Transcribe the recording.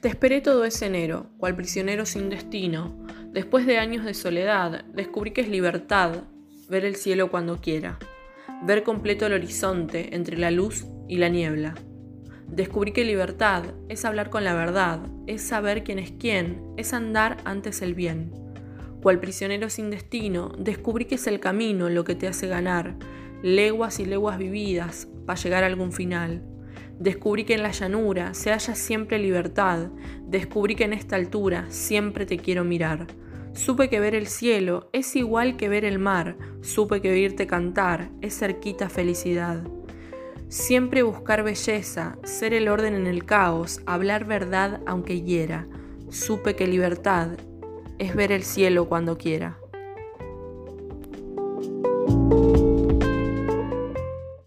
Te esperé todo ese enero, cual prisionero sin destino. Después de años de soledad, descubrí que es libertad ver el cielo cuando quiera, ver completo el horizonte entre la luz y la niebla. Descubrí que libertad es hablar con la verdad, es saber quién es quién, es andar antes el bien. Cual prisionero sin destino, descubrí que es el camino lo que te hace ganar, leguas y leguas vividas para llegar a algún final. Descubrí que en la llanura se halla siempre libertad. Descubrí que en esta altura siempre te quiero mirar. Supe que ver el cielo es igual que ver el mar. Supe que oírte cantar es cerquita felicidad. Siempre buscar belleza, ser el orden en el caos, hablar verdad aunque hiera. Supe que libertad es ver el cielo cuando quiera.